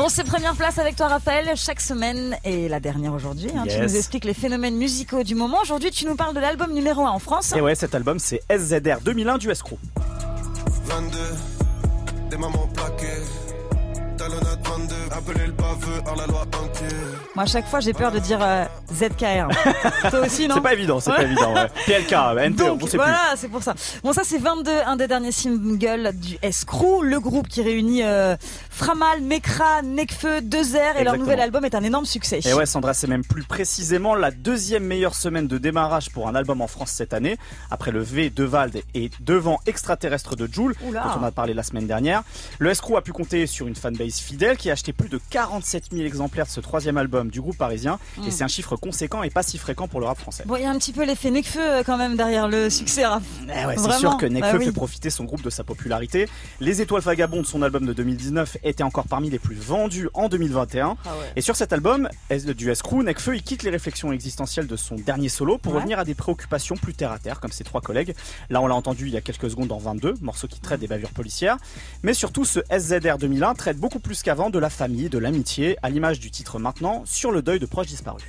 Bon, c'est première place avec toi, Raphaël, chaque semaine et la dernière aujourd'hui. Hein, Tu nous expliques les phénomènes musicaux du moment. Aujourd'hui, tu nous parles de l'album numéro 1 en France. Et ouais, cet album c'est SZR 2001 du Escroc. 22, des mamans plaquées. Talonnade 22, appelez le baveux, hors la loi. Moi, à chaque fois, j'ai peur de dire euh, ZKR. Toi aussi, non C'est pas évident, c'est pas évident. Ouais. PLK, NTO, Donc on sait voilà, c'est pour ça. Bon, ça c'est 22, un des derniers singles du Escrew, le groupe qui réunit euh, Framal, Mekra, Nekfeu, Airs et leur nouvel album est un énorme succès. Et ouais, Sandra, c'est même plus précisément la deuxième meilleure semaine de démarrage pour un album en France cette année, après le V de Vald et Devant Extraterrestre de Joule, dont on a parlé la semaine dernière. Le Escrew a pu compter sur une fanbase fidèle qui a acheté plus de 47 000 exemplaires de ce troisième album du groupe parisien, Mm. et c'est un chiffre conséquent et pas si fréquent pour le rap français. Bon, il y a un petit peu l'effet Nekfeu euh, quand même derrière le succès. Raph. Eh ouais, c'est sûr que Bah Nekfeu oui. fait profiter son groupe de sa popularité. Les Étoiles Vagabondes, son album de 2019, était encore parmi les plus vendus en 2021. Ah Et sur cet album du S-Crew, Nekfeu il quitte les réflexions existentielles de son dernier solo pour Ouais. revenir à des préoccupations plus terre à terre, comme ses trois collègues. Là, on l'a entendu il y a quelques secondes en 22, morceau qui traite des bavures policières. Mais surtout, ce SZR 2001 traite beaucoup plus qu'avant de la famille, de l'amitié, à l'image du titre maintenant, sur le deuil de proches disparus.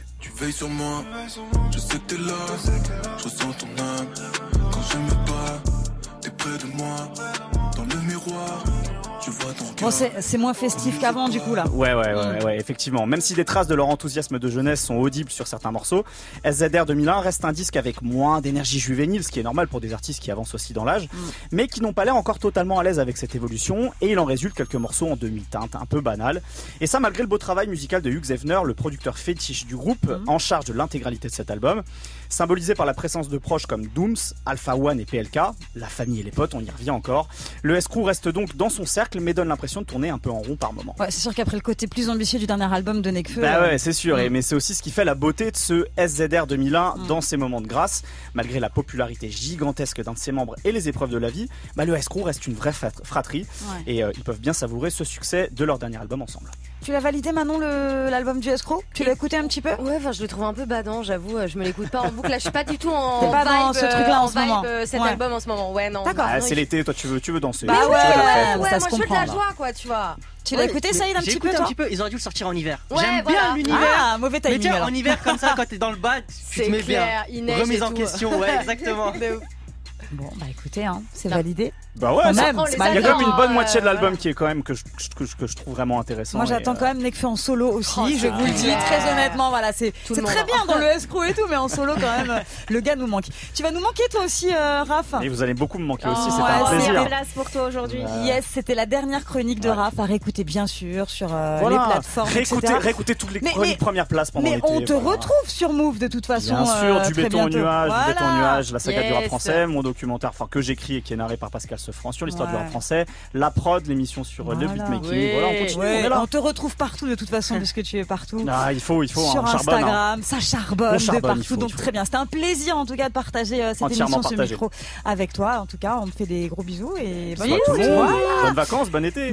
Bon, cœur. c'est moins festif qu'avant du coup là. Ouais, ouais, ouais, ouais, effectivement. Même si des traces de leur enthousiasme de jeunesse sont audibles sur certains morceaux, SZR 2001 reste un disque avec moins d'énergie juvénile, ce qui est normal pour des artistes qui avancent aussi dans l'âge, Mm. mais qui n'ont pas l'air encore totalement à l'aise avec cette évolution, et il en résulte quelques morceaux en demi-teinte, un peu banal. Et ça, malgré le beau travail musical de Hugh Hefner, le producteur fétiche du groupe, Mm. en charge de l'intégralité de cet album, symbolisé par la présence de proches comme Dooms, Alpha One et PLK, la famille et les potes, on y revient encore. Le S-Crew reste donc dans son cercle, mais donne l'impression de tourner un peu en rond par moment. Ouais, c'est sûr qu'après le côté plus ambitieux du dernier album de Nekfeu. Bah euh, ouais, c'est sûr, et, mais c'est aussi ce qui fait la beauté de ce SZR 2001 Mm. dans ces moments de grâce. Malgré la popularité gigantesque d'un de ses membres et les épreuves de la vie, bah le S-Crew reste une vraie frat- fratrie ouais. et euh, ils peuvent bien savourer ce succès de leur dernier album ensemble. Tu l'as validé Manon le- l'album du Escrow Tu l'as écouté un petit peu? Ouais, enfin, je le trouve un peu badant, j'avoue. euh, Je me l'écoute pas en boucle. Là, je suis pas du tout en pas dans vibe, ce euh, truc-là en ce vibe, moment. euh, cet Ouais. album en ce moment. Ouais, non. D'accord. bah, Ah, c'est il- l'été, toi tu veux, tu veux danser. Bah ouais, ça moi se je veux de la là. joie, quoi, tu vois. Tu l'as écouté mais Saïd un petit peu un petit peu, ils auraient dû le sortir en hiver. Ouais, J'aime bien l'univers. Ah, mauvais mais timing alors. en hiver comme ça, quand t'es dans le bas, tu C'est te mets il bien. Remise en question, ouais, exactement. Bon, bah écoutez, hein, c'est validé. Bah ouais, ça- même, il y a quand même une bonne euh, moitié de l'album voilà. qui est quand même que je, que je- que je trouve vraiment intéressant. Moi j'attends euh, quand même Nekfeu en solo aussi, Oh, je vous le dis très honnêtement, voilà, c'est très bien dans le escroc et tout, mais en solo quand même, euh, le gars nous manque. Tu vas nous manquer toi aussi, euh, Raph? Et vous allez beaucoup me manquer Oh, aussi, c'est ouais, un plaisir. bien. place pour toi aujourd'hui. Yes, c'était la dernière chronique de Ouais. Raph à réécouter bien sûr sur euh, Voilà. les plateformes, réécoutez, etc. réécoutez toutes les Mais- chroniques mais- premières places pendant Mais on te retrouve sur Move de toute façon. Bien sûr, euh, du béton au nuage, du béton au nuage, la saga du rap français, mon documentaire, enfin que j'écris et qui est narré par Pascal Sefranc sur l'histoire du Ouais. rap français, la prod, l'émission sur euh, le Voilà. beatmaking, Oui. voilà, on continue, Ouais, on est là. on te retrouve partout de toute façon puisque tu es partout. Ah, il faut, il faut, sur hein, charbonne, hein. Instagram, ça charbonne On charbonne, de partout, faut, donc très bien. C'était un plaisir en tout cas de partager euh, cette émission, ce partagé. micro avec toi. En tout cas, on te fait des gros bisous et bonne Bonne, le. Bonnes vacances, bon été.